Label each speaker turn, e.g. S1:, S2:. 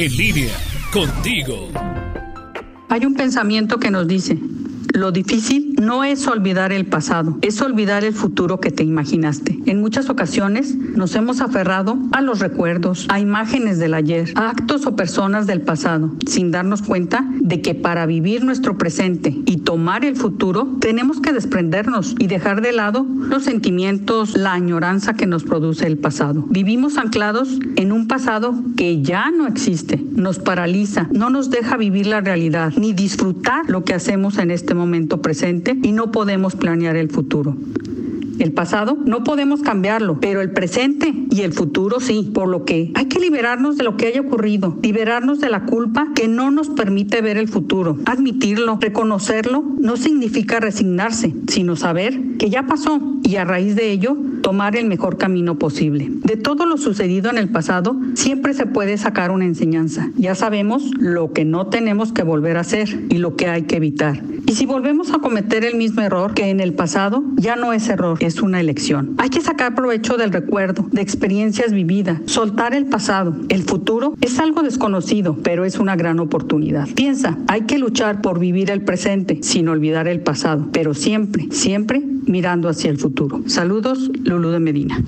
S1: En línea, contigo.
S2: Hay un pensamiento que nos dice, lo difícil no es olvidar el pasado, es olvidar el futuro que te imaginaste. En muchas ocasiones nos hemos aferrado a los recuerdos, a imágenes del ayer, a actos o personas del pasado, sin darnos cuenta de que para vivir nuestro presente y tomar el futuro tenemos que desprendernos y dejar de lado los sentimientos, la añoranza que nos produce el pasado. Vivimos anclados en un pasado que ya no existe, nos paraliza, no nos deja vivir la realidad ni disfrutar lo que hacemos en este momento presente y no podemos planear el futuro. El pasado no podemos cambiarlo, pero el presente y el futuro sí, por lo que hay que liberarnos de lo que haya ocurrido, liberarnos de la culpa que no nos permite ver el futuro. Admitirlo, reconocerlo, no significa resignarse, sino saber que ya pasó y a raíz de ello tomar el mejor camino posible. De todo lo sucedido en el pasado, siempre se puede sacar una enseñanza. Ya sabemos lo que no tenemos que volver a hacer y lo que hay que evitar. Y si volvemos a cometer el mismo error que en el pasado, ya no es error, es una elección. Hay que sacar provecho del recuerdo, de experiencias vividas, soltar el pasado. El futuro es algo desconocido, pero es una gran oportunidad. Piensa, hay que luchar por vivir el presente sin olvidar el pasado, pero siempre, siempre mirando hacia el futuro. Saludos, Lulu de Medina.